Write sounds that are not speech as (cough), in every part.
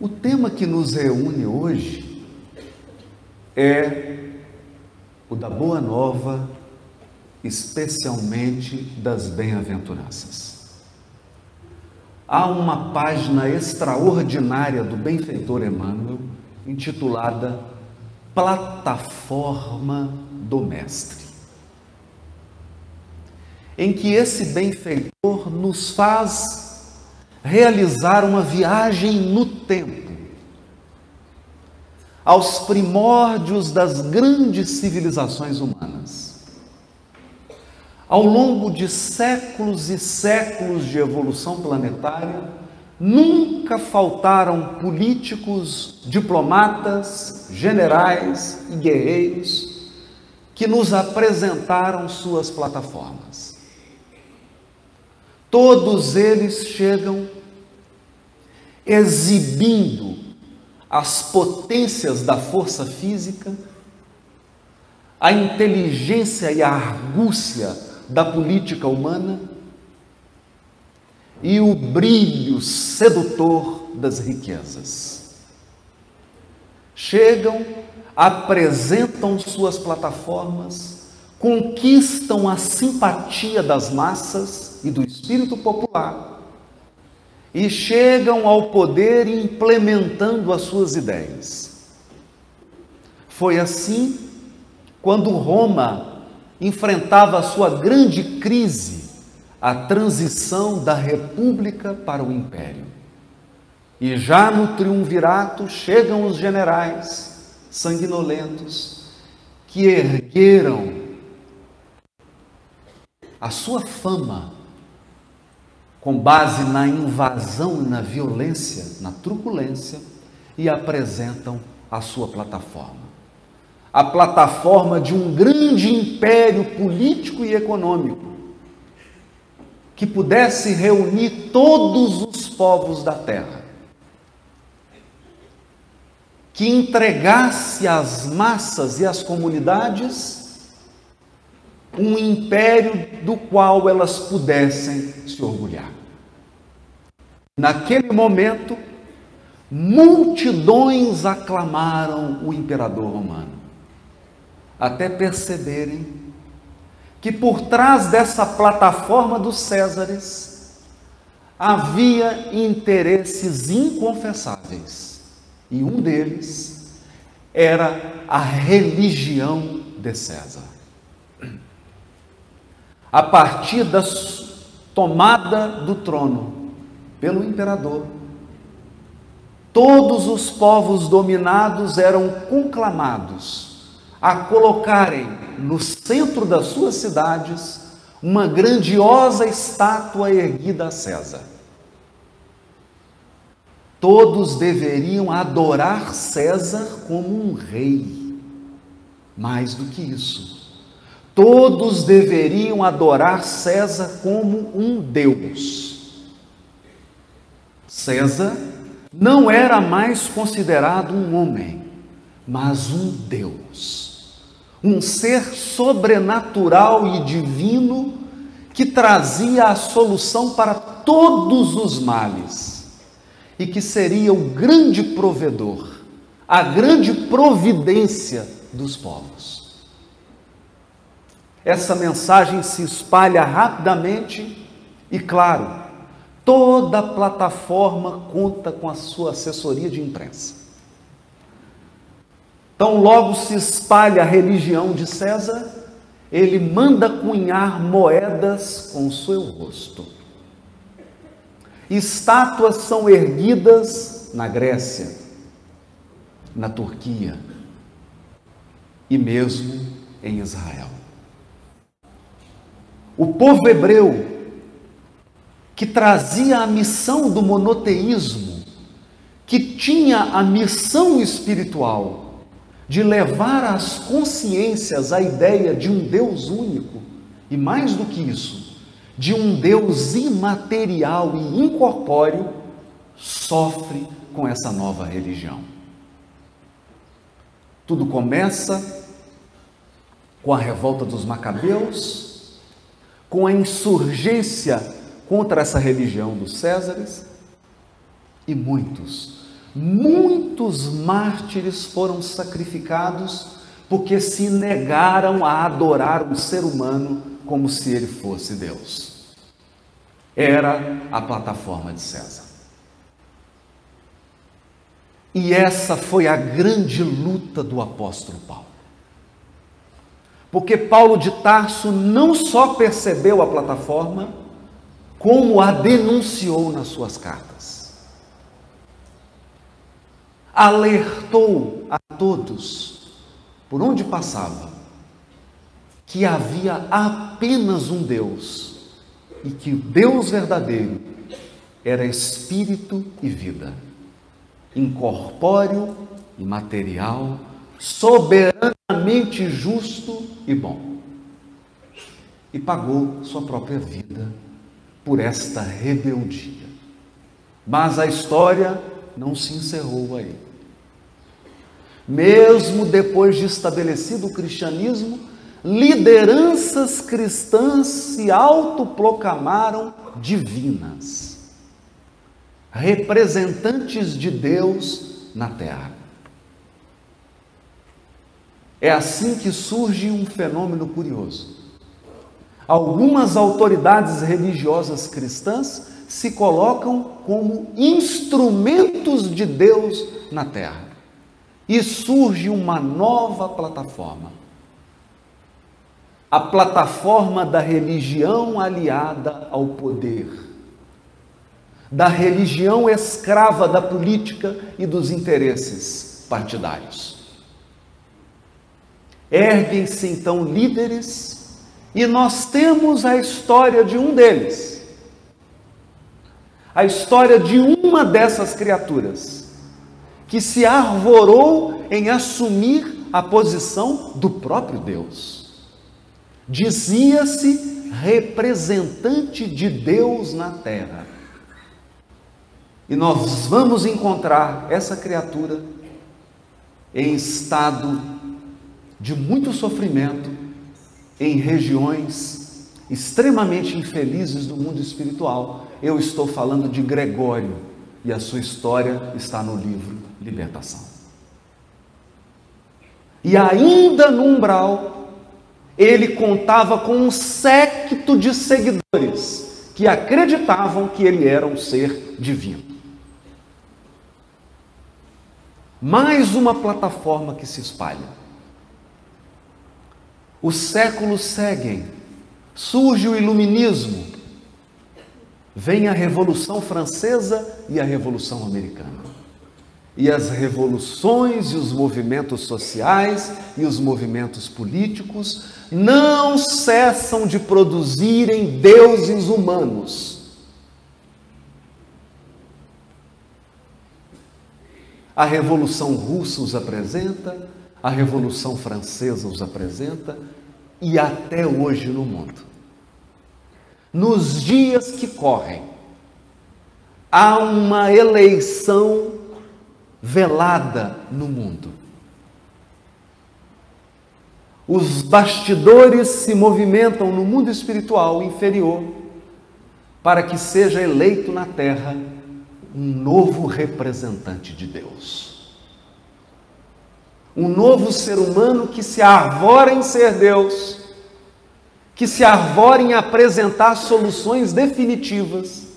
O tema que nos reúne hoje é o da Boa Nova, especialmente das bem-aventuranças. Há uma página extraordinária do benfeitor Emmanuel intitulada Plataforma do Mestre, em que esse benfeitor nos faz realizar uma viagem no tempo aos primórdios das grandes civilizações humanas. Ao longo de séculos e séculos de evolução planetária, nunca faltaram políticos, diplomatas, generais e guerreiros que nos apresentaram suas plataformas. Todos eles chegam exibindo as potências da força física, a inteligência e a argúcia da política humana e o brilho sedutor das riquezas. Chegam, apresentam suas plataformas, conquistam a simpatia das massas e do espírito popular e chegam ao poder implementando as suas ideias. Foi assim quando Roma enfrentava a sua grande crise, a transição da república para o império. E já no triunvirato chegam os generais sanguinolentos que ergueram a sua fama com base na invasão e na violência, na truculência, e apresentam a sua plataforma. A plataforma de um grande império político e econômico que pudesse reunir todos os povos da terra, que entregasse às massas e às comunidades um império do qual elas pudessem se orgulhar. Naquele momento, multidões aclamaram o imperador romano, até perceberem que por trás dessa plataforma dos Césares havia interesses inconfessáveis, e um deles era a religião de César. A partir da tomada do trono pelo imperador, todos os povos dominados eram conclamados a colocarem no centro das suas cidades uma grandiosa estátua erguida a César. Todos deveriam adorar César como um rei. Mais do que isso, Todos deveriam adorar César como um Deus. César não era mais considerado um homem, mas um Deus, um ser sobrenatural e divino que trazia a solução para todos os males e que seria o grande provedor, a grande providência dos povos. Essa mensagem se espalha rapidamente e, claro, toda plataforma conta com a sua assessoria de imprensa. Então, logo se espalha a religião de César, ele manda cunhar moedas com seu rosto. Estátuas são erguidas na Grécia, na Turquia e mesmo em Israel. O povo hebreu, que trazia a missão do monoteísmo, que tinha a missão espiritual de levar às consciências a ideia de um Deus único, e mais do que isso, de um Deus imaterial e incorpóreo, sofre com essa nova religião. Tudo começa com a revolta dos Macabeus, com a insurgência contra essa religião dos Césares, e muitos, muitos mártires foram sacrificados porque se negaram a adorar um ser humano como se ele fosse Deus. Era a plataforma de César. E essa foi a grande luta do apóstolo Paulo. Porque Paulo de Tarso não só percebeu a plataforma, como a denunciou nas suas cartas. Alertou a todos, por onde passava, que havia apenas um Deus e que o Deus verdadeiro era espírito e vida, incorpóreo e material, soberanamente justo e bom. E pagou sua própria vida por esta rebeldia. Mas a história não se encerrou aí. Mesmo depois de estabelecido o cristianismo, lideranças cristãs se autoproclamaram divinas, representantes de Deus na terra. É assim que surge um fenômeno curioso. Algumas autoridades religiosas cristãs se colocam como instrumentos de Deus na terra. E surge uma nova plataforma a plataforma da religião aliada ao poder, da religião escrava da política e dos interesses partidários. Erguem-se então líderes e nós temos a história de um deles, a história de uma dessas criaturas que se arvorou em assumir a posição do próprio Deus. Dizia-se representante de Deus na terra. E nós vamos encontrar essa criatura em estado de muito sofrimento, em regiões extremamente infelizes do mundo espiritual. Eu estou falando de Gregório e a sua história está no livro Libertação. E ainda no umbral ele contava com um séquito de seguidores que acreditavam que ele era um ser divino. Mais uma plataforma que se espalha. Os séculos seguem, surge o iluminismo, vem a Revolução Francesa e a Revolução Americana. E as revoluções e os movimentos sociais e os movimentos políticos não cessam de produzirem deuses humanos. A Revolução Russa os apresenta, a Revolução Francesa os apresenta e até hoje no mundo. Nos dias que correm, há uma eleição velada no mundo. Os bastidores se movimentam no mundo espiritual inferior para que seja eleito na terra um novo representante de Deus. Um novo ser humano que se arvora em ser Deus, que se arvora em apresentar soluções definitivas.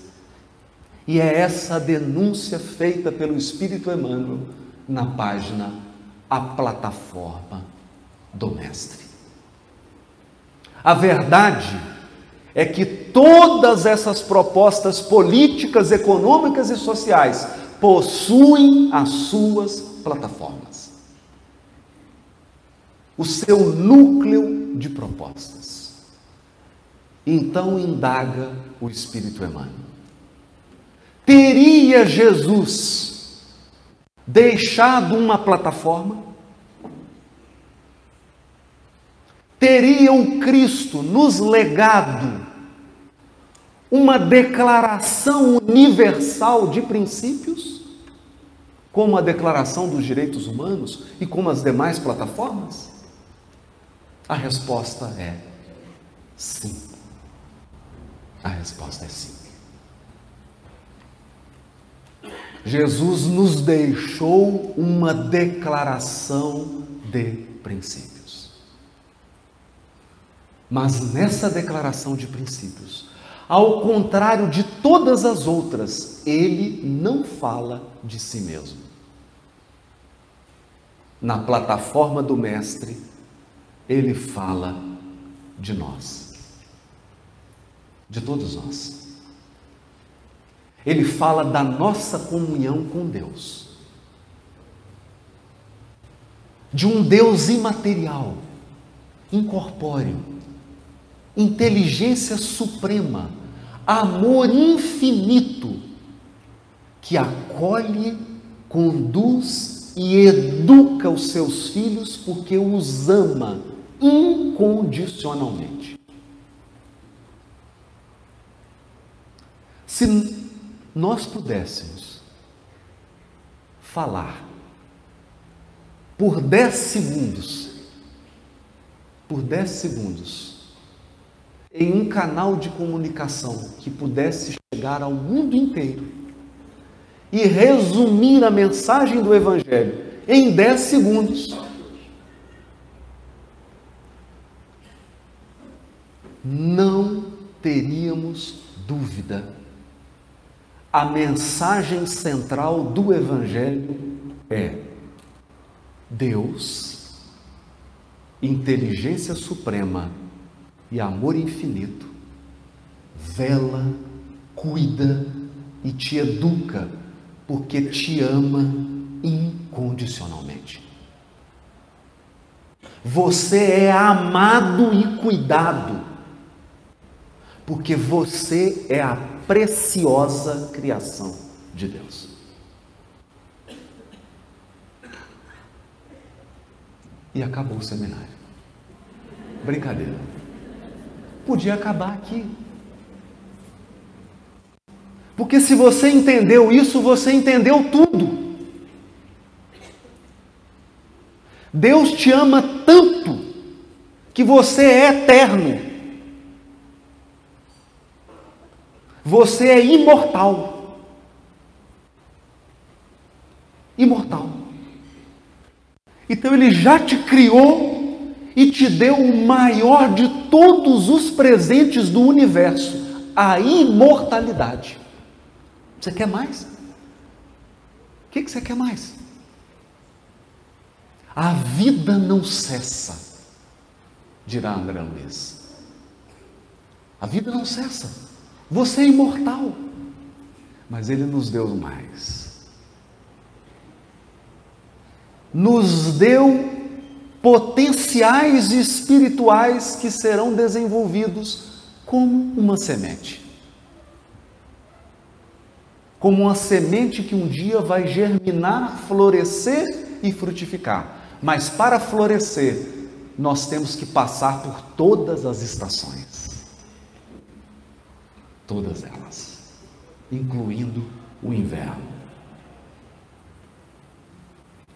E é essa denúncia feita pelo Espírito Emmanuel na página A Plataforma do Mestre. A verdade é que todas essas propostas políticas, econômicas e sociais possuem as suas plataformas, o seu núcleo de propostas. Então indaga o Espírito Emmanuel. Teria Jesus deixado uma plataforma? teria o Cristo nos legado uma declaração universal de princípios, como a Declaração dos Direitos Humanos e como as demais plataformas? A resposta é sim. A resposta é sim. Jesus nos deixou uma declaração de princípios. Mas nessa declaração de princípios, ao contrário de todas as outras, ele não fala de si mesmo. Na plataforma do Mestre, ele fala de nós, de todos nós. Ele fala da nossa comunhão com Deus. De um Deus imaterial, incorpóreo, inteligência suprema, amor infinito, que acolhe, conduz e educa os seus filhos porque os ama incondicionalmente. Se nós pudéssemos falar por 10 segundos, por 10 segundos, em um canal de comunicação que pudesse chegar ao mundo inteiro e resumir a mensagem do Evangelho em 10 segundos, não teríamos dúvida a mensagem central do Evangelho é Deus, inteligência suprema e amor infinito, vela, cuida e te educa, porque te ama incondicionalmente. Você é amado e cuidado porque você é a preciosa criação de Deus. E acabou o seminário. Brincadeira. Podia acabar aqui. Porque se você entendeu isso, você entendeu tudo. Deus te ama tanto que você é eterno. Você é imortal. Imortal. Então ele já te criou e te deu o maior de todos os presentes do universo, a imortalidade. Você quer mais? O que, você quer mais? A vida não cessa, dirá André Luiz. A vida não cessa. Você é imortal. Mas Ele nos deu mais. Nos deu potenciais espirituais que serão desenvolvidos como uma semente. Como uma semente que um dia vai germinar, florescer e frutificar. Mas para florescer, nós temos que passar por todas as estações todas elas, incluindo o inverno.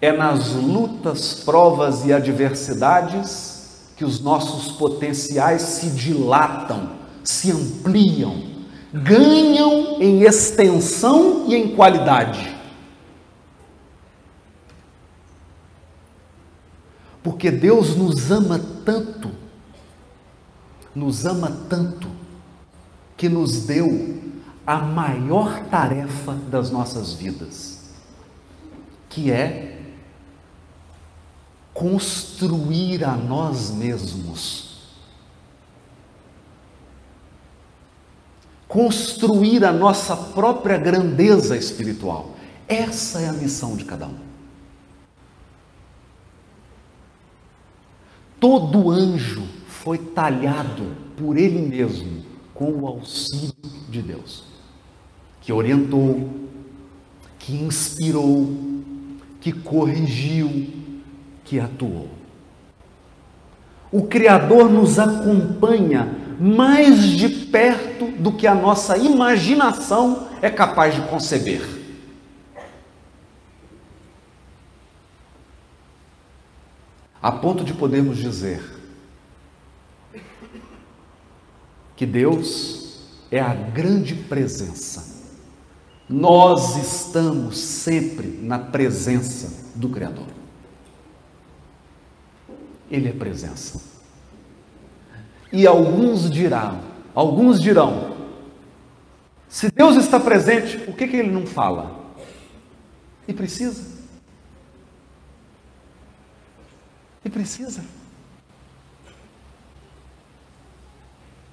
É nas lutas, provas e adversidades que os nossos potenciais se dilatam, se ampliam, ganham em extensão e em qualidade. Porque Deus nos ama tanto, nos ama tanto, que nos deu a maior tarefa das nossas vidas, que é construir a nós mesmos. Construir a nossa própria grandeza espiritual. Essa é a missão de cada um. Todo anjo foi talhado por ele mesmo com o auxílio de Deus, que orientou, que inspirou, que corrigiu, que atuou. O Criador nos acompanha mais de perto do que a nossa imaginação é capaz de conceber. A ponto de podermos dizer: que Deus é a grande presença Nós estamos sempre na presença do Criador. Ele é presença. E alguns dirão, alguns dirão, se Deus está presente, por que, que ele não fala? E precisa. E precisa.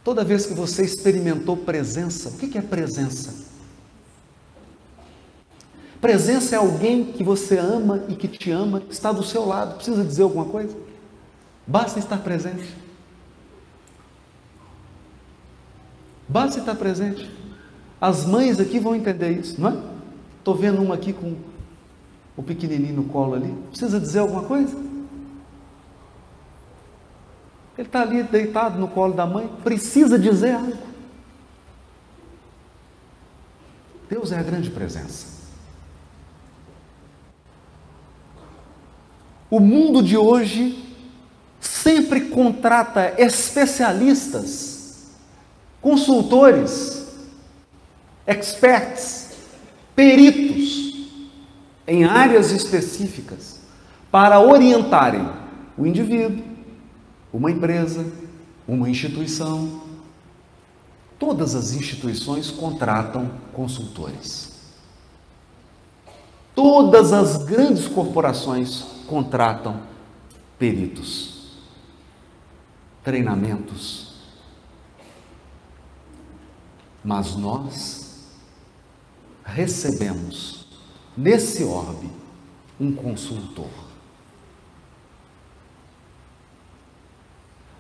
Toda vez que você experimentou presença, o que é presença? Presença é alguém que você ama e que te ama, está do seu lado. Precisa dizer alguma coisa? Basta estar presente. Basta estar presente. As mães aqui vão entender isso, não é? Estou vendo uma aqui com o pequenininho no colo ali. Precisa dizer alguma coisa? Ele está ali deitado no colo da mãe. Precisa dizer algo. Deus é a grande presença. O mundo de hoje sempre contrata especialistas, consultores, experts, peritos em áreas específicas para orientarem o indivíduo, uma empresa, uma instituição. Todas as instituições contratam consultores. Todas as grandes corporações contratam peritos, treinamentos. Mas nós recebemos nesse orbe um consultor.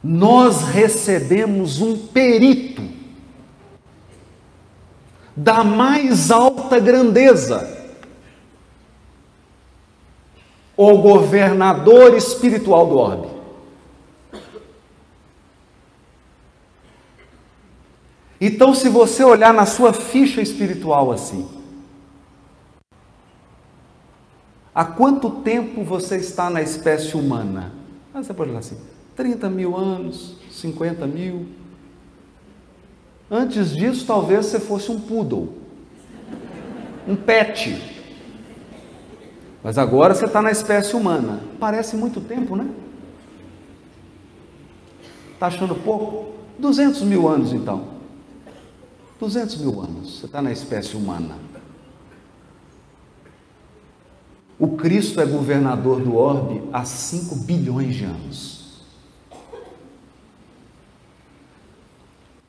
Nós recebemos um perito da mais alta grandeza o governador espiritual do orbe. Então, se você olhar na sua ficha espiritual assim, há quanto tempo você está na espécie humana? Ah, você pode olhar assim, 30 mil anos, 50 mil. Antes disso, talvez você fosse um poodle, um pet. Mas agora você está na espécie humana. Parece muito tempo, né? Está achando pouco? 200 mil anos então. 200 mil anos. Você está na espécie humana. O Cristo é governador do orbe há 5 bilhões de anos.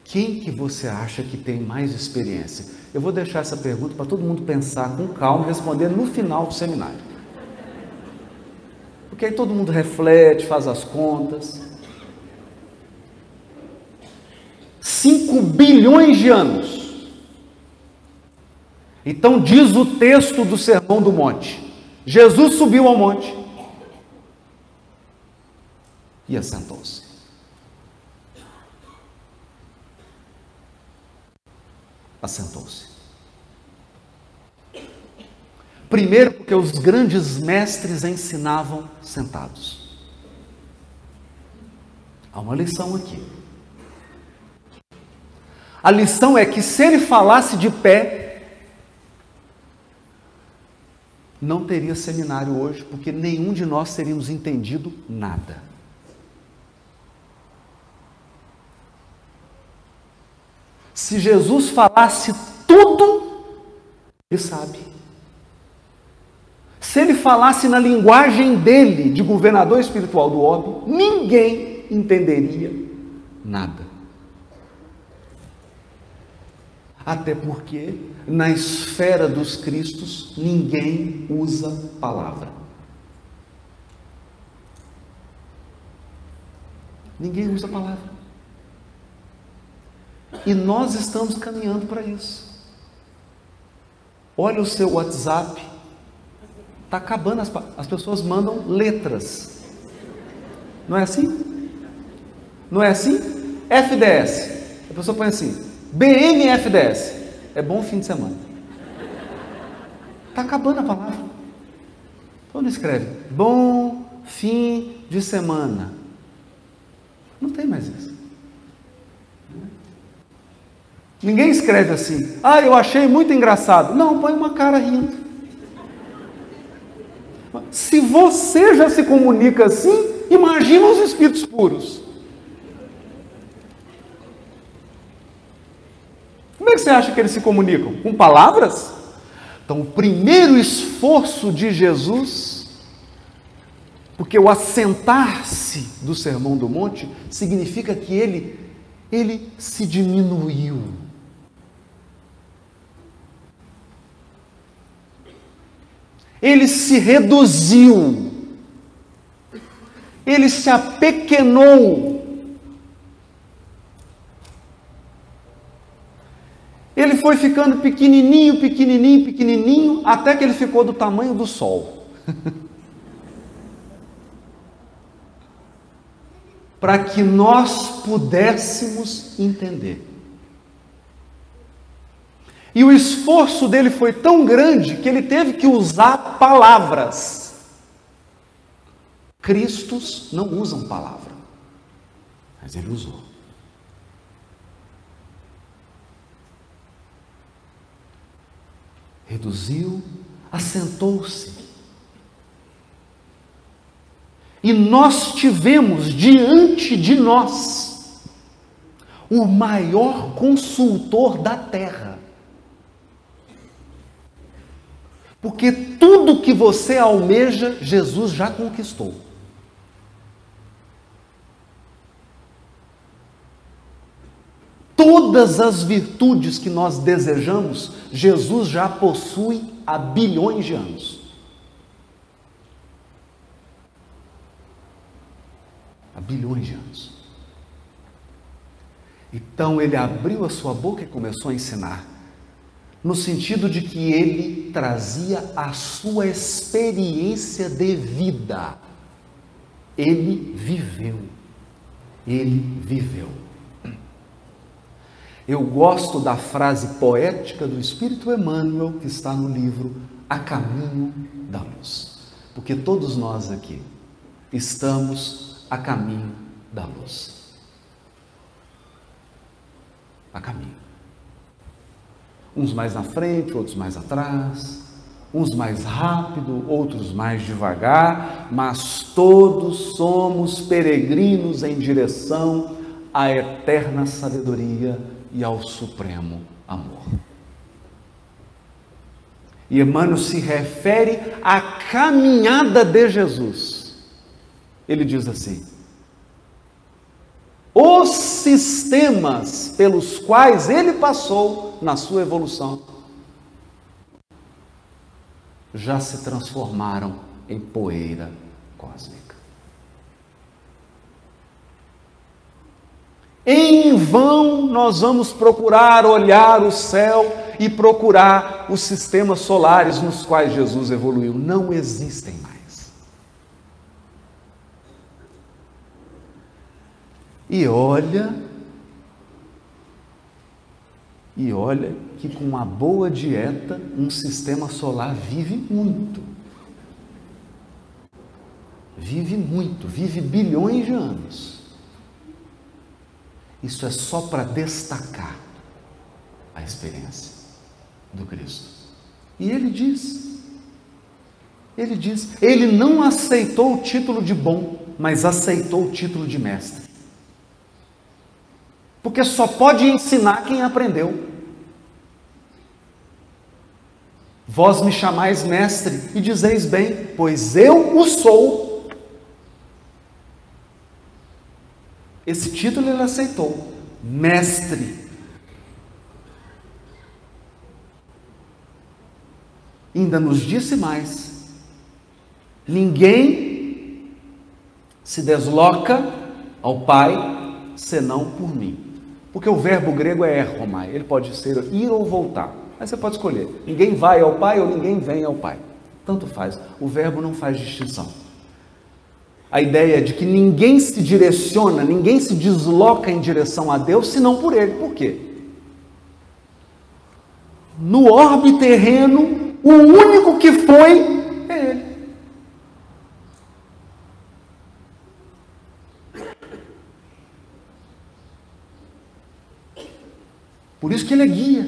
Quem que você acha que tem mais experiência? Eu vou deixar essa pergunta para todo mundo pensar com calma e responder no final do seminário. Porque aí todo mundo reflete, faz as contas. 5 bilhões de anos. Então diz o texto do Sermão do Monte. Jesus subiu ao monte e assentou-se. Assentou-se. Primeiro, porque os grandes mestres ensinavam sentados. Há uma lição aqui. A lição é que se ele falasse de pé, não teria seminário hoje, porque nenhum de nós teríamos entendido nada. Se Jesus falasse tudo, ele sabe. Se ele falasse na linguagem dele, de governador espiritual do orbe, ninguém entenderia nada. Até porque na esfera dos cristos ninguém usa palavra. Ninguém usa palavra. E nós estamos caminhando para isso. Olha o seu WhatsApp, está acabando, as, as pessoas mandam letras. Não é assim? Não é assim? FDS. A pessoa põe assim, BNFDS. É bom fim de semana. Está acabando a palavra. Então escreve bom fim de semana. Não tem mais isso. Ninguém escreve assim, ah, eu achei muito engraçado. Não, põe uma cara rindo. Se você já se comunica assim, imagina os espíritos puros. Como é que você acha que eles se comunicam? Com palavras? Então, o primeiro esforço de Jesus, porque o assentar-se do Sermão do Monte significa que ele, ele se diminuiu. Ele se reduziu. Ele se apequenou Ele foi ficando pequenininho, pequenininho, pequenininho, até que ele ficou do tamanho do sol. (laughs) Para que nós pudéssemos entender. E o esforço dele foi tão grande que ele teve que usar palavras. Cristos não usam palavra, mas ele usou. reduziu, assentou-se. E nós tivemos diante de nós o maior consultor da terra. Porque tudo que você almeja, Jesus já conquistou. Todas as virtudes que nós desejamos, Jesus já possui há bilhões de anos. Há bilhões de anos. Então ele abriu a sua boca e começou a ensinar, no sentido de que ele trazia a sua experiência de vida. Ele viveu. Ele viveu. Eu gosto da frase poética do Espírito Emmanuel que está no livro A Caminho da Luz. Porque todos nós aqui estamos a caminho da luz. A caminho. Uns mais na frente, outros mais atrás, uns mais rápido, outros mais devagar, mas todos somos peregrinos em direção à eterna sabedoria e ao supremo amor. E Emmanuel se refere à caminhada de Jesus. Ele diz assim: os sistemas pelos quais ele passou na sua evolução já se transformaram em poeira cósmica. Em vão nós vamos procurar olhar o céu e procurar os sistemas solares nos quais Jesus evoluiu. Não existem mais. E olha, e olha que com uma boa dieta, um sistema solar vive muito. Vive muito, vive bilhões de anos. Isso é só para destacar a experiência do Cristo. E ele diz, ele diz, ele não aceitou o título de bom, mas aceitou o título de mestre. Porque só pode ensinar quem aprendeu. Vós me chamais mestre e dizeis bem, pois eu o sou. Esse título ele aceitou, mestre. Ainda nos disse mais: ninguém se desloca ao Pai senão por mim. Porque o verbo grego é erromai, ele pode ser ir ou voltar. Aí você pode escolher: ninguém vai ao Pai ou ninguém vem ao Pai. Tanto faz, o verbo não faz distinção a ideia de que ninguém se direciona, ninguém se desloca em direção a Deus senão por Ele. Por quê? No orbe terreno, o único que foi é Ele. Por isso que ele é guia.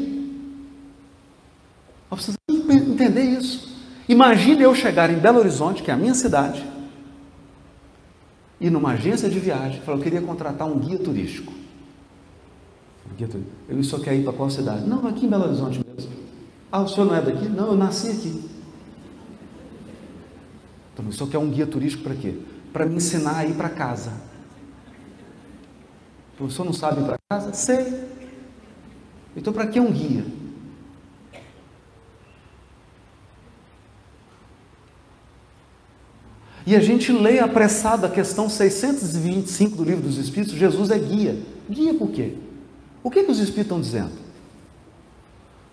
Nós precisamos entender isso. Imagine eu chegar em Belo Horizonte, que é a minha cidade, e numa agência de viagem, falar, eu queria contratar um guia turístico. Guia turístico. Eu só quer ir para qual cidade? Não, aqui em Belo Horizonte mesmo. Ah, o senhor não é daqui? Não, eu nasci aqui. Então, o senhor quer um guia turístico para quê? Para me ensinar a ir para casa. O senhor não sabe ir para casa? Sei. Então, para que um guia? E a gente lê apressado a questão 625 do livro dos Espíritos, Jesus é guia. Guia por quê? O que, que os Espíritos estão dizendo?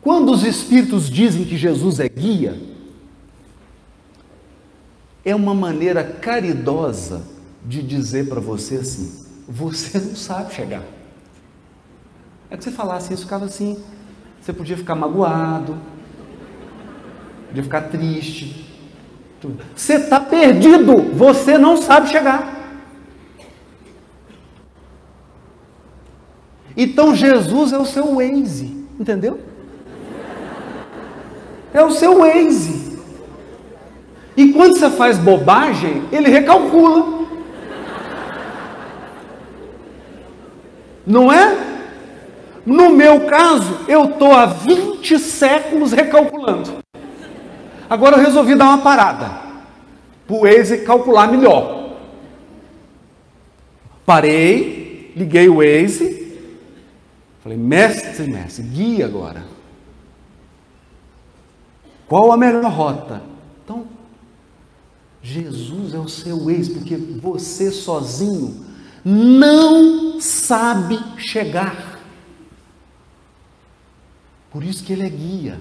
Quando os Espíritos dizem que Jesus é guia, é uma maneira caridosa de dizer para você assim: você não sabe chegar. É que você falasse isso, ficava assim, você podia ficar magoado, podia ficar triste, você está perdido, você não sabe chegar. Então Jesus é o seu Waze, entendeu? É o seu Waze. E quando você faz bobagem, ele recalcula. Não é? No meu caso, eu estou há 20 séculos recalculando. Agora eu resolvi dar uma parada, para o Waze calcular melhor. Parei, liguei o Waze, falei, mestre, mestre, guia agora. Qual a melhor rota? Então, Jesus é o seu Waze, porque você sozinho não sabe chegar. Por isso que ele é guia.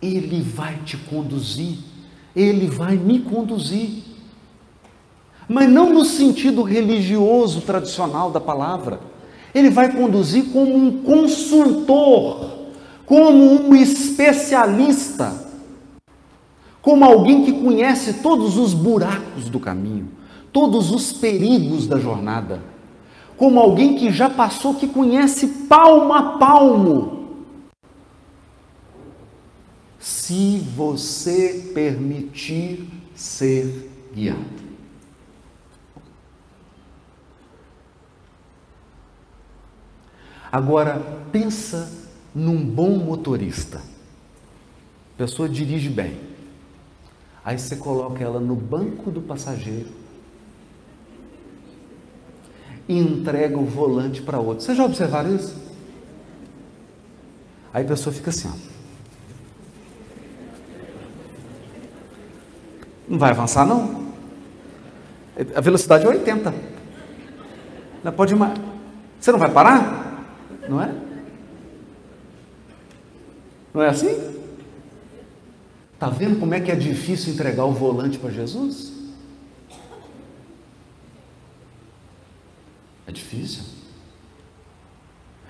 Ele vai te conduzir, Ele vai me conduzir. Mas não no sentido religioso tradicional da palavra. Ele vai conduzir como um consultor, como um especialista, como alguém que conhece todos os buracos do caminho, todos os perigos da jornada, como alguém que já passou, que conhece palmo a palmo se você permitir ser guiado. Agora, pensa num bom motorista. A pessoa dirige bem. Aí você coloca ela no banco do passageiro e entrega o volante para outro. Vocês já observaram isso? Aí a pessoa fica assim, ó. Não vai avançar, não. A velocidade é 80. Não pode mais. Você não vai parar? Não é? Não é assim? Está vendo como é que é difícil entregar o volante para Jesus? É difícil.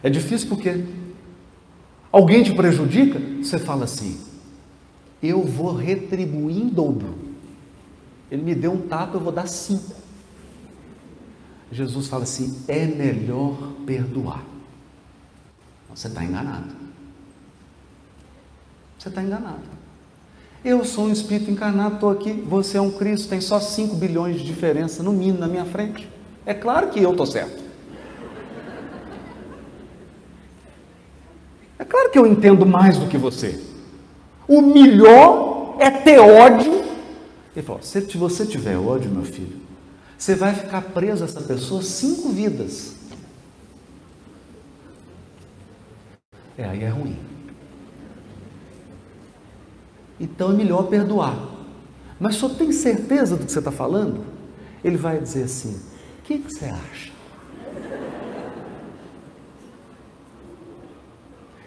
É difícil porque alguém te prejudica, você fala assim: eu vou retribuir em dobro. Ele me deu um tapa, eu vou dar cinco. Jesus fala assim: é melhor perdoar. Você está enganado. Você está enganado. Eu sou um espírito encarnado, estou aqui. Você é um Cristo, tem só 5 bilhões de diferença, no mínimo, na minha frente. É claro que eu estou certo. É claro que eu entendo mais do que você. O melhor é ter ódio ele falou: se você tiver ódio, meu filho, você vai ficar preso a essa pessoa cinco vidas. É, aí é ruim. Então é melhor perdoar. Mas só tem certeza do que você está falando? Ele vai dizer assim: que, que você acha?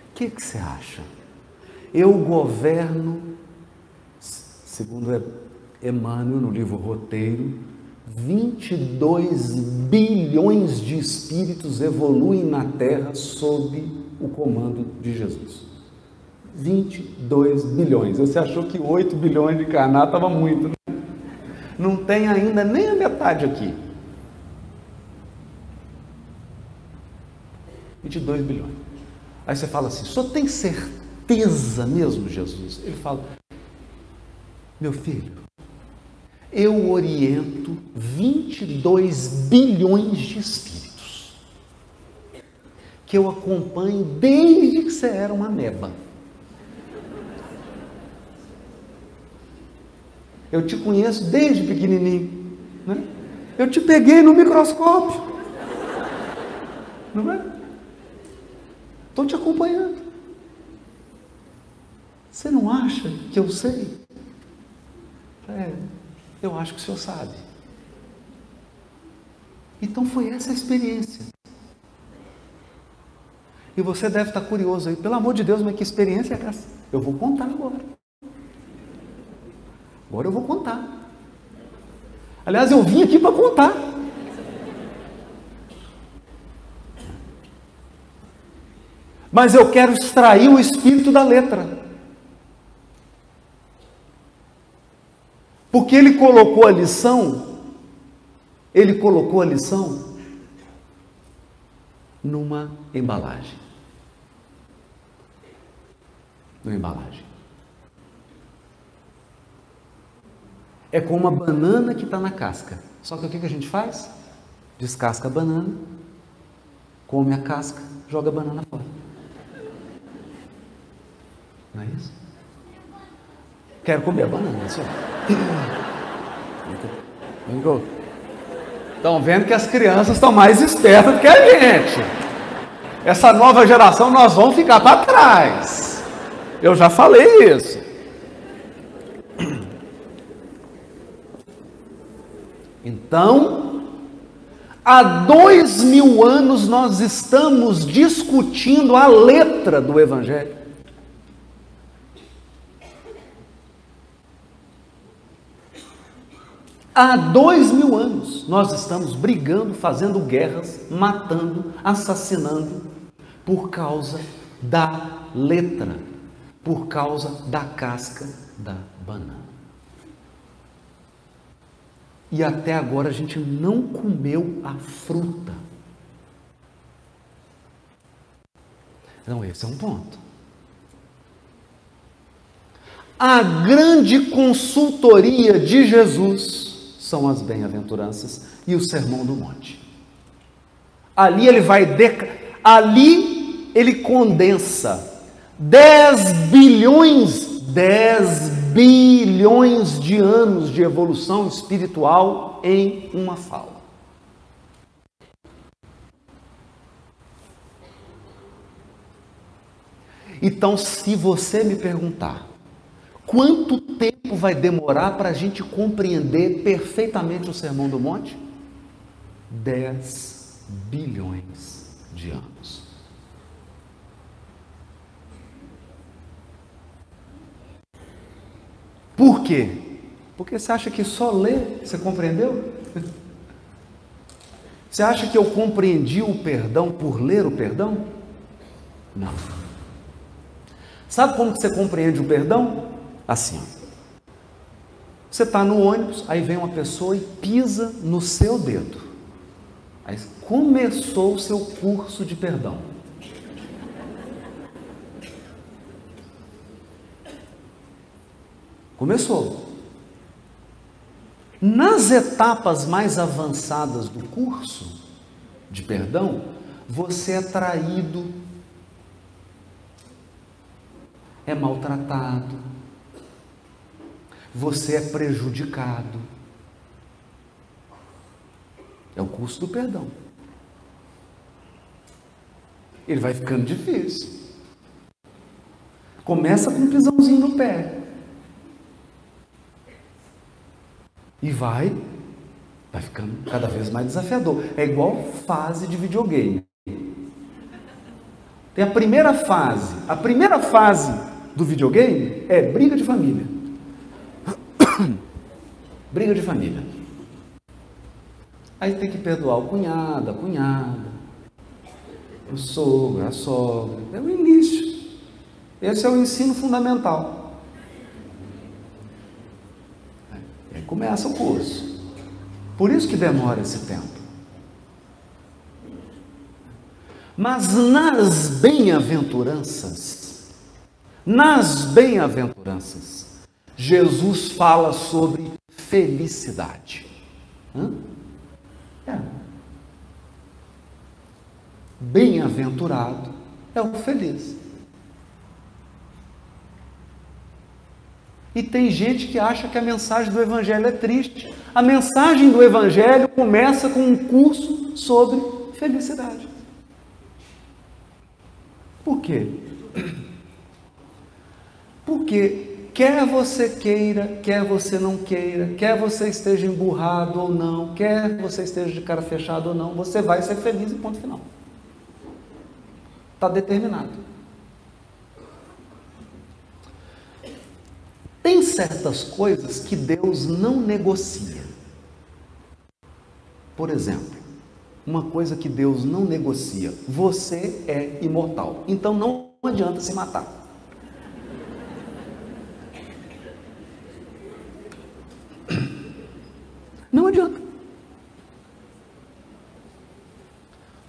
O que, que você acha? Eu governo, segundo Emmanuel, no livro Roteiro, 22 bilhões de espíritos evoluem na Terra sob o comando de Jesus. 22 bilhões. Você achou que 8 bilhões de encarnados estava muito, né? Não tem ainda nem a metade aqui. 22 bilhões. Aí você fala assim: só tem certeza mesmo, Jesus? Ele fala: meu filho, eu oriento 22 bilhões de espíritos que eu acompanho desde que você era uma meba. Eu te conheço desde pequenininho. Né? Eu te peguei no microscópio. Não é? Estou te acompanhando. Você não acha que eu sei? É, eu acho que o senhor sabe. Então foi essa a experiência. E você deve estar curioso aí, pelo amor de Deus, mas que experiência é essa? Eu vou contar agora. Agora eu vou contar. Aliás, eu vim aqui para contar. Mas eu quero extrair o espírito da letra. Porque ele colocou a lição, ele colocou a lição numa embalagem. Numa embalagem. É como uma banana que está na casca. Só que o que, que a gente faz? Descasca a banana, come a casca, joga a banana fora. Não é isso? Quero comer banana, senhor. Estão vendo que as crianças estão mais espertas do que a gente. Essa nova geração nós vamos ficar para trás. Eu já falei isso. Então, há dois mil anos nós estamos discutindo a letra do Evangelho. Há dois mil anos nós estamos brigando, fazendo guerras, matando, assassinando, por causa da letra, por causa da casca da banana. E até agora a gente não comeu a fruta. Então, esse é um ponto. A grande consultoria de Jesus são as bem-aventuranças e o sermão do monte. Ali ele vai deca... ali ele condensa 10 bilhões, 10 bilhões de anos de evolução espiritual em uma fala. Então, se você me perguntar, Quanto tempo vai demorar para a gente compreender perfeitamente o Sermão do Monte? 10 bilhões de anos. Por quê? Porque você acha que só ler você compreendeu? (laughs) Você acha que eu compreendi o perdão por ler o perdão? Não. Sabe como que você compreende o perdão? assim. Você está no ônibus, aí vem uma pessoa e pisa no seu dedo. Aí começou o seu curso de perdão. Começou. Nas etapas mais avançadas do curso de perdão, você é traído, é maltratado, você é prejudicado. É o custo do perdão. Ele vai ficando difícil. Começa com um pisãozinho no pé. E vai, vai ficando cada vez mais desafiador. É igual fase de videogame. Tem a primeira fase. A primeira fase do videogame é briga de família. Briga de família. Aí tem que perdoar o cunhado, a cunhada, o sogro, a sogra. É o início. Esse é o ensino fundamental. Aí começa o curso. Por isso que demora esse tempo. Mas nas bem-aventuranças, nas bem-aventuranças, Jesus fala sobre felicidade. Hã? É. Bem-aventurado é o feliz. E tem gente que acha que a mensagem do Evangelho é triste. A mensagem do Evangelho começa com um curso sobre felicidade. Por quê? Porque quer você queira, quer você não queira, quer você esteja emburrado ou não, quer você esteja de cara fechada ou não, você vai ser feliz em ponto final. Está determinado. Tem certas coisas que Deus não negocia. Por exemplo, uma coisa que Deus não negocia: você é imortal. Então não adianta se matar. Não adianta.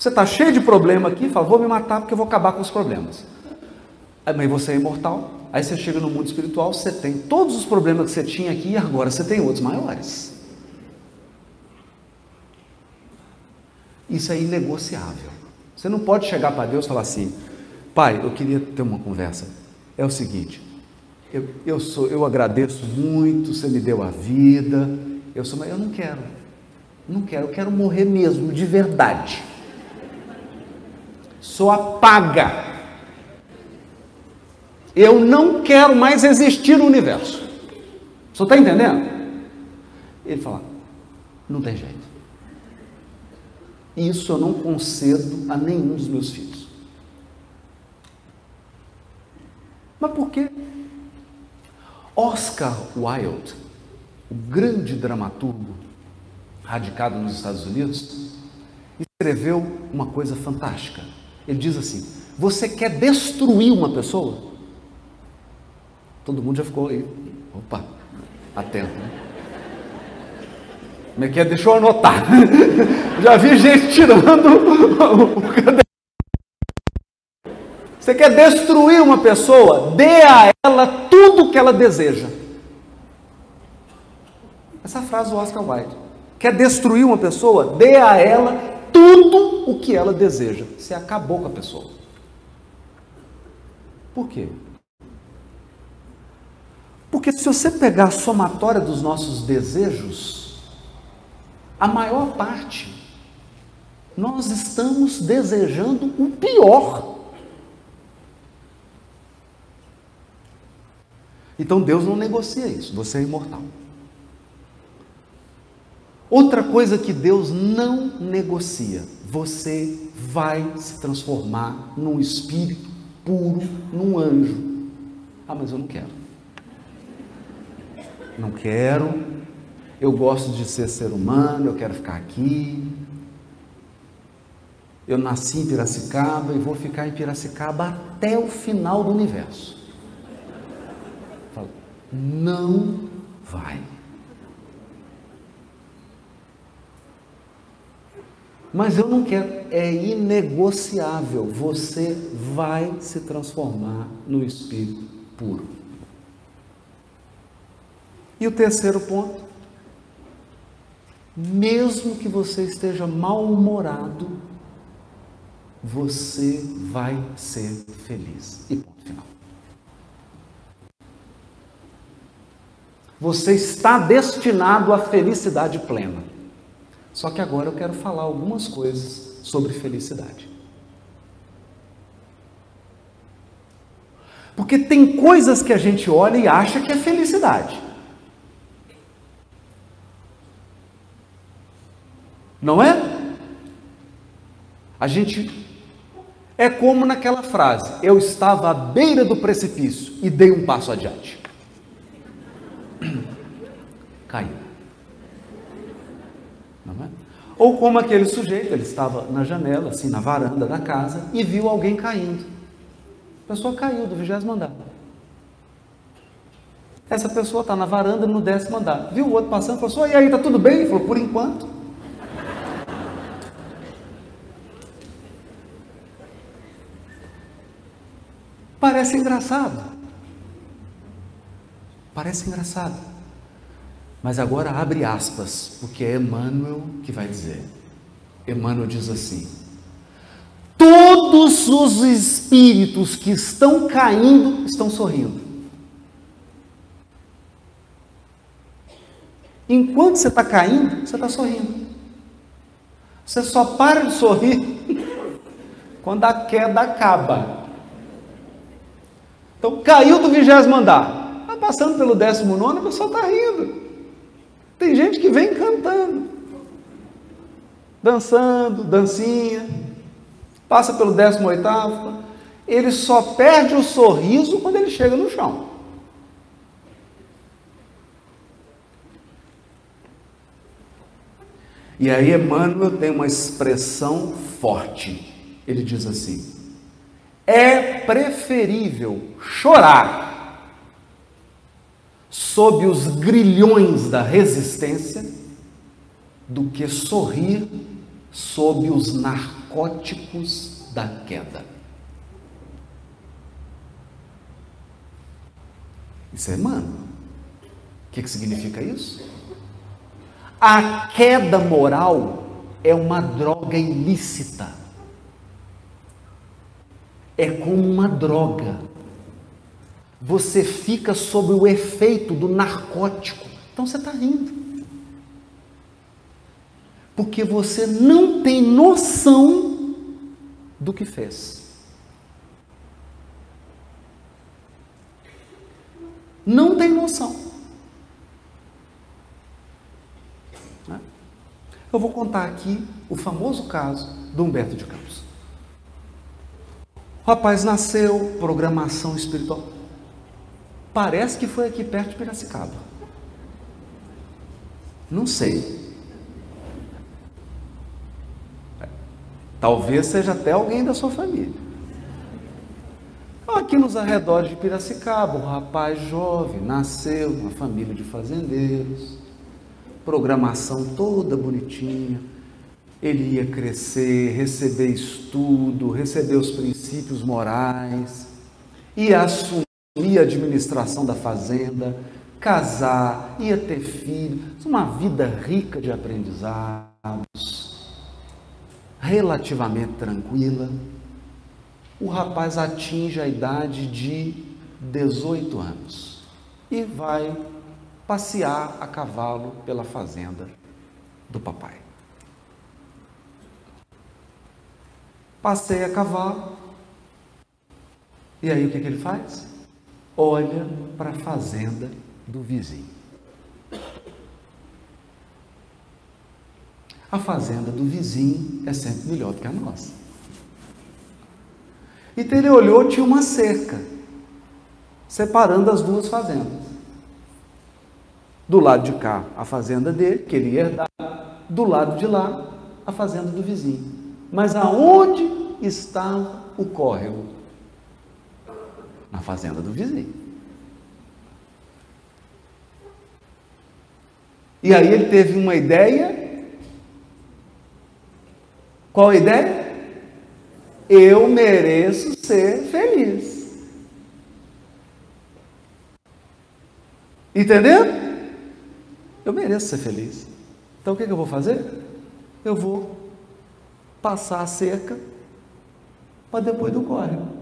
Você está cheio de problema aqui, fala, vou me matar porque eu vou acabar com os problemas. Mas você é imortal. Aí você chega no mundo espiritual, você tem todos os problemas que você tinha aqui e agora você tem outros maiores. Isso é inegociável. Você não pode chegar para Deus e falar assim: Pai, eu queria ter uma conversa. É o seguinte, eu, eu, sou, eu agradeço muito, você me deu a vida, eu sou, mas eu não quero. Não quero, eu quero morrer mesmo, de verdade. Sou a paga. Eu não quero mais existir no universo. Você está entendendo? Ele fala: não tem jeito. Isso eu não concedo a nenhum dos meus filhos. Mas por quê? Oscar Wilde, o grande dramaturgo radicado nos Estados Unidos, escreveu uma coisa fantástica. Ele diz assim: Você quer destruir uma pessoa? Todo mundo já ficou aí, opa, atento. Né? Como é que é? Deixa eu anotar. (laughs) Já vi gente tirando (laughs) o caderno. Você quer destruir uma pessoa? Dê a ela tudo que ela deseja. Essa frase do Oscar Wilde. Quer destruir uma pessoa? Dê a ela tudo o que ela deseja. Você acabou com a pessoa. Por quê? Porque se você pegar a somatória dos nossos desejos, a maior parte, nós estamos desejando o pior. Então Deus não negocia isso, você é imortal. Outra coisa que Deus não negocia, você vai se transformar num espírito puro, num anjo. Ah, mas eu não quero. Não quero, eu gosto de ser ser humano, eu quero ficar aqui. Eu nasci em Piracicaba e vou ficar em Piracicaba até o final do universo. Não vai. Mas eu não quero, é inegociável. Você vai se transformar no espírito puro. E o terceiro ponto, mesmo que você esteja mal-humorado, você vai ser feliz. E ponto final. Você está destinado à felicidade plena. Só que agora eu quero falar algumas coisas sobre felicidade. Porque tem coisas que a gente olha e acha que é felicidade. Não é? A gente é como naquela frase: eu estava à beira do precipício e dei um passo adiante. (clears throat) Caiu. Ou como aquele sujeito, ele estava na janela, assim, na varanda da casa, e viu alguém caindo. A pessoa caiu do vigésimo andar. Essa pessoa está na varanda no décimo andar. Viu o outro passando e falou assim, e aí, está tudo bem? Ele falou, por enquanto. Parece engraçado. Parece engraçado. Mas agora abre aspas, porque é Emmanuel que vai dizer. Emmanuel diz assim: Todos os espíritos que estão caindo estão sorrindo. Enquanto você está caindo, você está sorrindo. Você só para de sorrir (laughs) quando a queda acaba. Então, caiu do vigésimo andar. Está passando pelo décimo nono, a pessoa está rindo. Tem gente que vem cantando, dançando, dancinha, passa pelo décimo oitavo. Ele só perde o sorriso quando ele chega no chão. E aí Emmanuel tem uma expressão forte. Ele diz assim: é preferível chorar sob os grilhões da resistência do que sorrir sob os narcóticos da queda. Isso é Emmanuel. O que, que significa isso? A queda moral é uma droga ilícita. É como uma droga. Você fica sob o efeito do narcótico. Então você está rindo. Porque você não tem noção do que fez. Não tem noção. Eu vou contar aqui o famoso caso do Humberto de Campos. O rapaz nasceu, programação espiritual. Parece que foi aqui perto de Piracicaba. Não sei. Talvez seja até alguém da sua família. Aqui nos arredores de Piracicaba, um rapaz jovem nasceu numa família de fazendeiros programação toda bonitinha. Ele ia crescer, receber estudo, receber os princípios morais, ia assumir a administração da fazenda, casar, ia ter filho, uma vida rica de aprendizados, relativamente tranquila. O rapaz atinge a idade de 18 anos e vai passear a cavalo pela fazenda do papai. Passeia a cavalo. E aí o que, que ele faz? Olha para a fazenda do vizinho. A fazenda do vizinho é sempre melhor do que a nossa. Então ele olhou, tinha uma cerca separando as duas fazendas. Do lado de cá, a fazenda dele, que ele ia herdar, do lado de lá, a fazenda do vizinho. Mas aonde estava o córrego? Na fazenda do vizinho. E aí ele teve uma ideia. Qual a ideia? Eu mereço ser feliz. Entendeu? Eu mereço ser feliz. Então o que, que eu vou fazer? Eu vou passar a cerca para depois do córrego.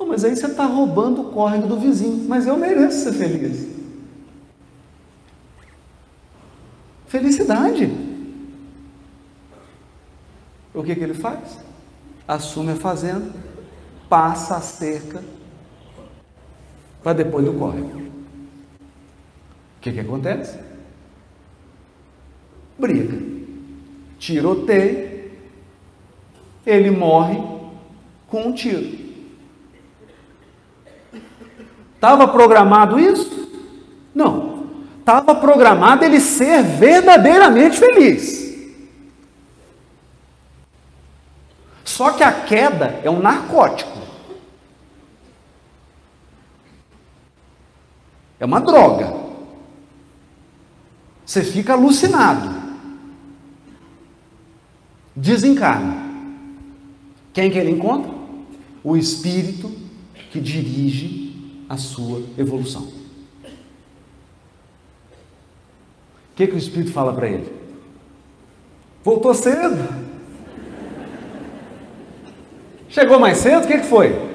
Então, mas aí você está roubando o córrego do vizinho. Mas eu mereço ser feliz. Felicidade. O que, que ele faz? Assume a fazenda, passa a cerca para depois do córrego. O que, que acontece? Briga. Tiroteio. Ele morre com um tiro. Estava programado isso? Não. Estava programado ele ser verdadeiramente feliz. Só que a queda é um narcótico. É uma droga. Você fica alucinado. Desencarna. Quem que ele encontra? O espírito que dirige a sua evolução. O que, que o Espírito fala para ele? Voltou cedo. Chegou mais cedo, o que, que foi?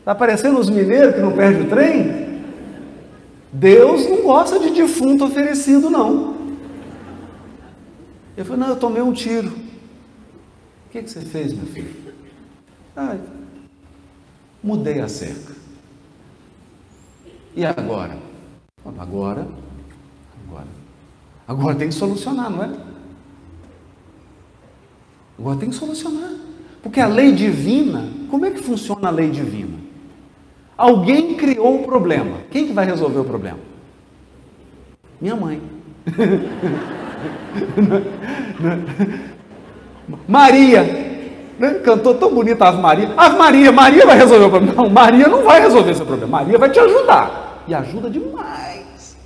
Está parecendo os mineiros que não perdem o trem? Deus não gosta de defunto oferecido, não. Eu falei, não, eu tomei um tiro. O que, que você fez, meu filho? Ah, mudei a cerca. E agora? Agora, agora. Agora tem que solucionar, não é? Agora tem que solucionar. Porque a lei divina, como é que funciona a lei divina? Alguém criou o problema. Quem que vai resolver o problema? Minha mãe. (laughs) Maria, né? cantou tão bonita Ave Maria. Ave Maria, Maria vai resolver o problema. Não, Maria não vai resolver esse problema. Maria vai te ajudar. E ajuda demais.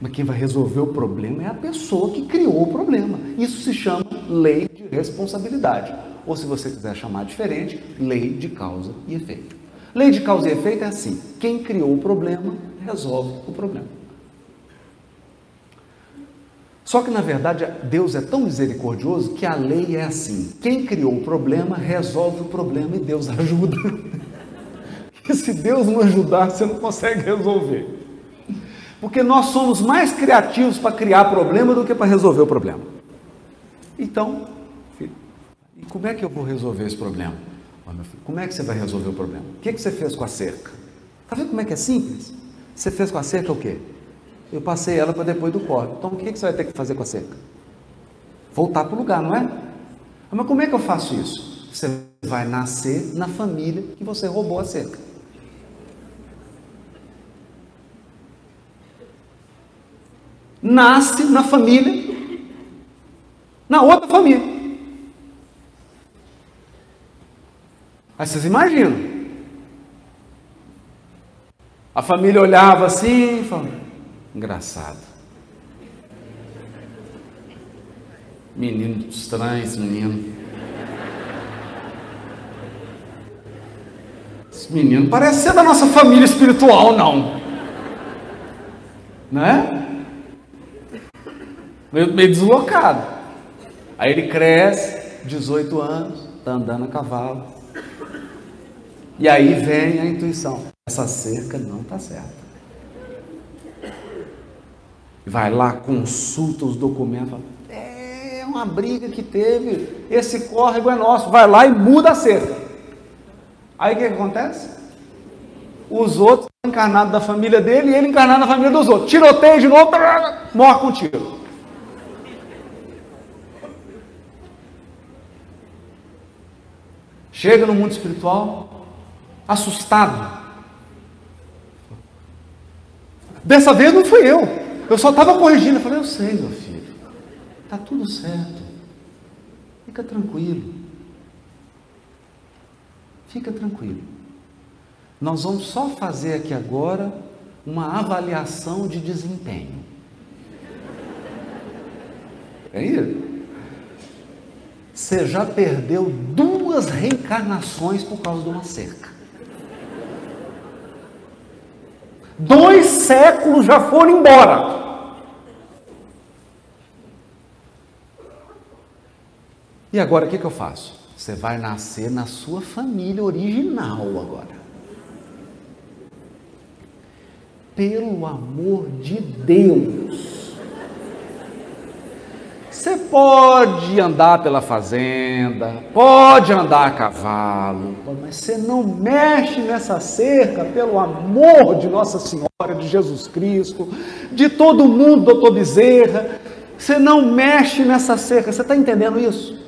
Mas quem vai resolver o problema é a pessoa que criou o problema. Isso se chama lei de responsabilidade. Ou se você quiser chamar diferente, lei de causa e efeito. Lei de causa e efeito é assim: quem criou o problema resolve o problema. Só que na verdade Deus é tão misericordioso que a lei é assim: quem criou o problema resolve o problema e Deus (laughs) ajuda. E se Deus não ajudar, você não consegue resolver. Porque nós somos mais criativos para criar problema do que para resolver o problema. Então, filho, como é que eu vou resolver esse problema? Oh, meu filho, como é que você vai resolver o problema? O que, que você fez com a cerca? Está vendo como é que é simples? Você fez com a cerca o quê? Eu passei ela para depois do corte. Então o que você vai ter que fazer com a cerca? Voltar para o lugar, não é? Mas como é que eu faço isso? Você vai nascer na família que você roubou a cerca. Nasce na família, na outra família. Aí vocês imaginam. A família olhava assim e falava, Engraçado. Menino estranho, esse menino. Esse menino parece ser da nossa família espiritual, não. Né? Meio, meio deslocado. Aí ele cresce, 18 anos, está andando a cavalo. E aí vem a intuição: essa cerca não está certa. Vai lá, consulta os documentos, é uma briga que teve, esse córrego é nosso, vai lá e muda a cerca. Aí o que, que acontece? Os outros encarnados da família dele e ele encarnado na família dos outros. Tiroteio de novo, morre com tiro. Chega no mundo espiritual, assustado. Dessa vez não fui eu. Eu só estava corrigindo. Eu falei, eu sei, meu filho. Está tudo certo. Fica tranquilo. Fica tranquilo. Nós vamos só fazer aqui agora uma avaliação de desempenho. É isso? Você já perdeu duas reencarnações por causa de uma cerca. Dois séculos já foram embora. E agora o que, que eu faço? Você vai nascer na sua família original agora. Pelo amor de Deus. Você pode andar pela fazenda, pode andar a cavalo, mas você não mexe nessa cerca pelo amor de Nossa Senhora, de Jesus Cristo, de todo mundo, doutor Bezerra. Você não mexe nessa cerca. Você está entendendo isso?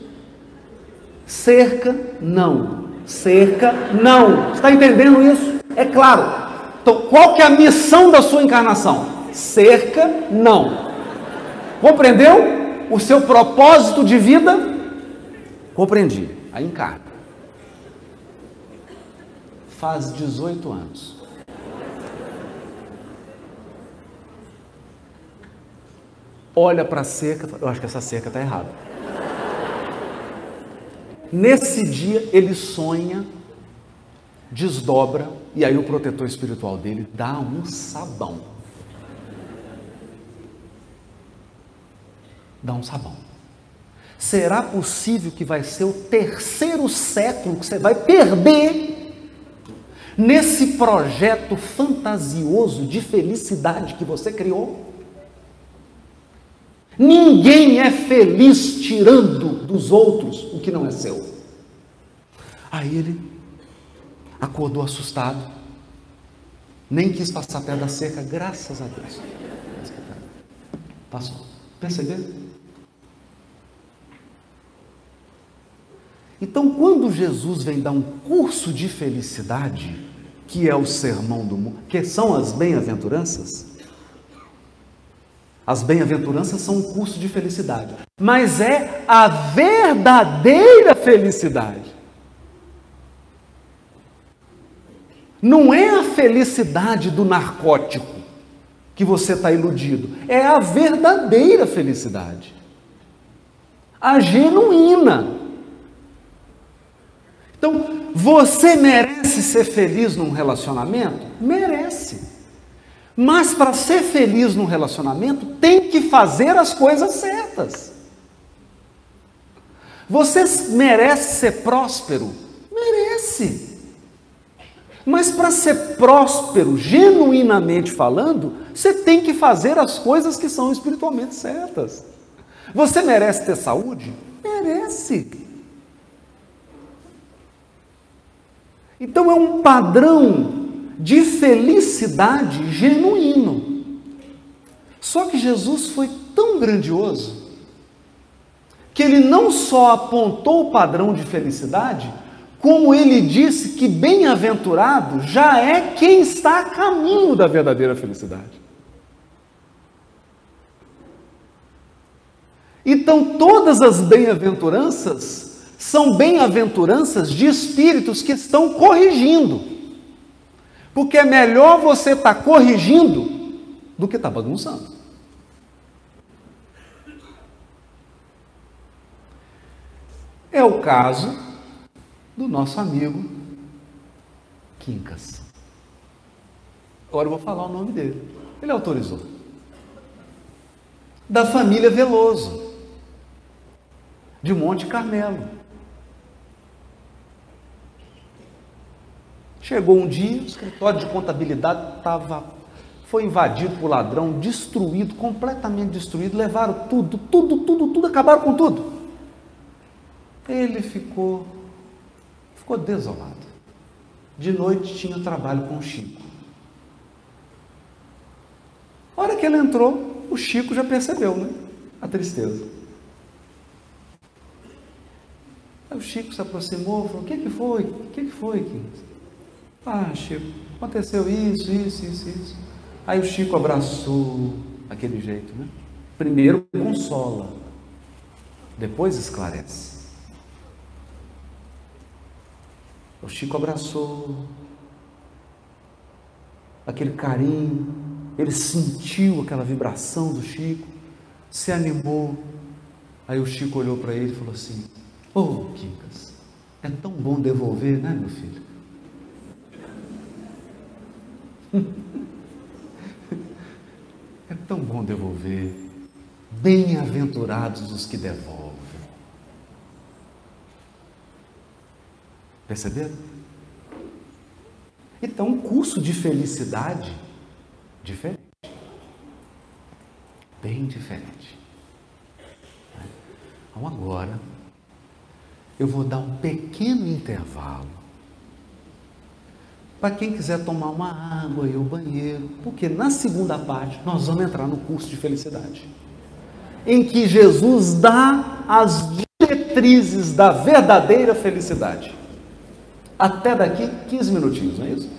Cerca, não. Cerca, não. Está entendendo isso? É claro. Então, qual que é a missão da sua encarnação? Cerca, não. Compreendeu? O seu propósito de vida? Compreendi. Aí encarna. Faz 18 anos. Olha para a cerca, eu acho que essa cerca está errada. Nesse dia ele sonha, desdobra, e aí o protetor espiritual dele dá um sabão. Dá um sabão. Será possível que vai ser o terceiro século que você vai perder nesse projeto fantasioso de felicidade que você criou? Ninguém é feliz tirando dos outros o que não é seu. Aí ele acordou assustado, nem quis passar perto da cerca, graças a Deus. Passou. Perceberam? Então, quando Jesus vem dar um curso de felicidade, que é o sermão do mundo, que são as bem-aventuranças, as bem-aventuranças são um curso de felicidade, mas é a verdadeira felicidade. Não é a felicidade do narcótico que você está iludido, é a verdadeira felicidade, a genuína. Então, você merece ser feliz num relacionamento? Merece. Mas para ser feliz no relacionamento, tem que fazer as coisas certas. Você merece ser próspero? Merece. Mas para ser próspero, genuinamente falando, você tem que fazer as coisas que são espiritualmente certas. Você merece ter saúde? Merece. Então é um padrão de felicidade genuíno. Só que Jesus foi tão grandioso que ele não só apontou o padrão de felicidade, como ele disse que bem-aventurado já é quem está a caminho da verdadeira felicidade. Então, todas as bem-aventuranças são bem-aventuranças de espíritos que estão corrigindo. Porque é melhor você estar tá corrigindo do que estar tá bagunçando. É o caso do nosso amigo Quincas. Agora eu vou falar o nome dele. Ele autorizou. Da família Veloso, de Monte Carmelo. Chegou um dia, o escritório de contabilidade estava foi invadido por ladrão, destruído, completamente destruído, levaram tudo, tudo, tudo, tudo, acabaram com tudo. Ele ficou ficou desolado. De noite tinha trabalho com o Chico. A hora que ele entrou, o Chico já percebeu, né? A tristeza. Aí o Chico se aproximou, falou: "O que que foi? O que que foi, Quinto? Ah, Chico, aconteceu isso, isso, isso, isso. Aí o Chico abraçou aquele jeito, né? Primeiro consola, depois esclarece. O Chico abraçou aquele carinho, ele sentiu aquela vibração do Chico, se animou. Aí o Chico olhou para ele e falou assim: Ô oh, Quincas, é tão bom devolver, né, meu filho? É tão bom devolver. Bem-aventurados os que devolvem. Perceberam? Então, um curso de felicidade diferente. Bem diferente. Então, agora, eu vou dar um pequeno intervalo para quem quiser tomar uma água e o banheiro, porque na segunda parte nós vamos entrar no curso de felicidade, em que Jesus dá as diretrizes da verdadeira felicidade. Até daqui 15 minutinhos, não é isso?